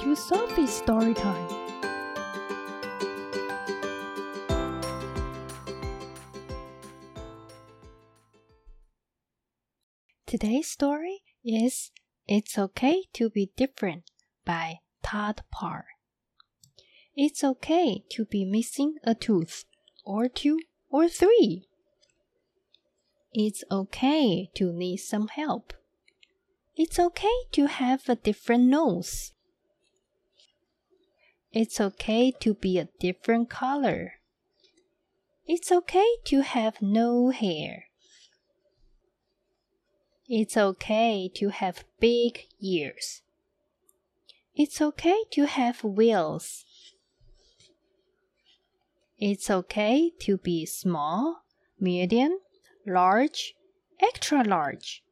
to Sophie's story time. Today's story is It's Okay to Be Different by Todd Parr. It's okay to be missing a tooth, or two, or three. It's okay to need some help. It's okay to have a different nose. It's okay to be a different color. It's okay to have no hair. It's okay to have big ears. It's okay to have wheels. It's okay to be small, medium, large, extra large.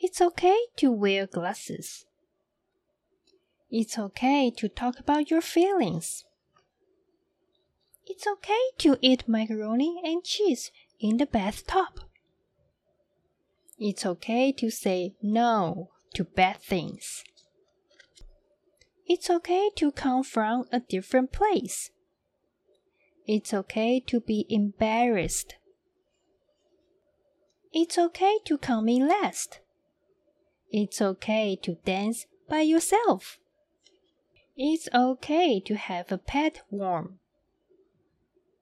It's okay to wear glasses. It's okay to talk about your feelings. It's okay to eat macaroni and cheese in the bathtub. It's okay to say no to bad things. It's okay to come from a different place. It's okay to be embarrassed. It's okay to come in last. It's okay to dance by yourself. It's okay to have a pet worm.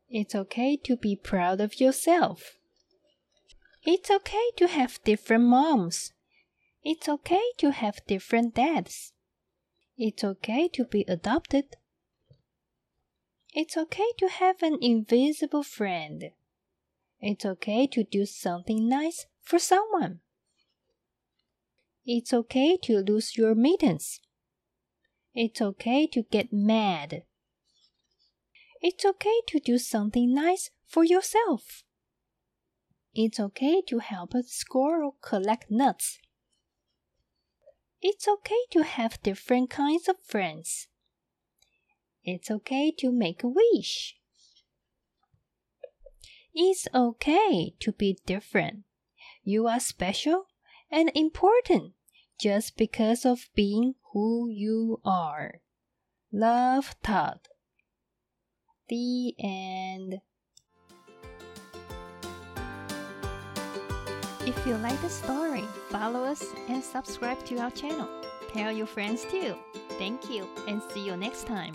It's okay to be proud of yourself. It's okay to have different moms. It's okay to have different dads. It's okay to be adopted. It's okay to have an invisible friend. It's okay to do something nice for someone. It's okay to lose your mittens. It's okay to get mad. It's okay to do something nice for yourself. It's okay to help a squirrel collect nuts. It's okay to have different kinds of friends. It's okay to make a wish. It's okay to be different. You are special and important just because of being who you are. Love Todd. The end. If you like the story, follow us and subscribe to our channel. Tell your friends too. Thank you and see you next time.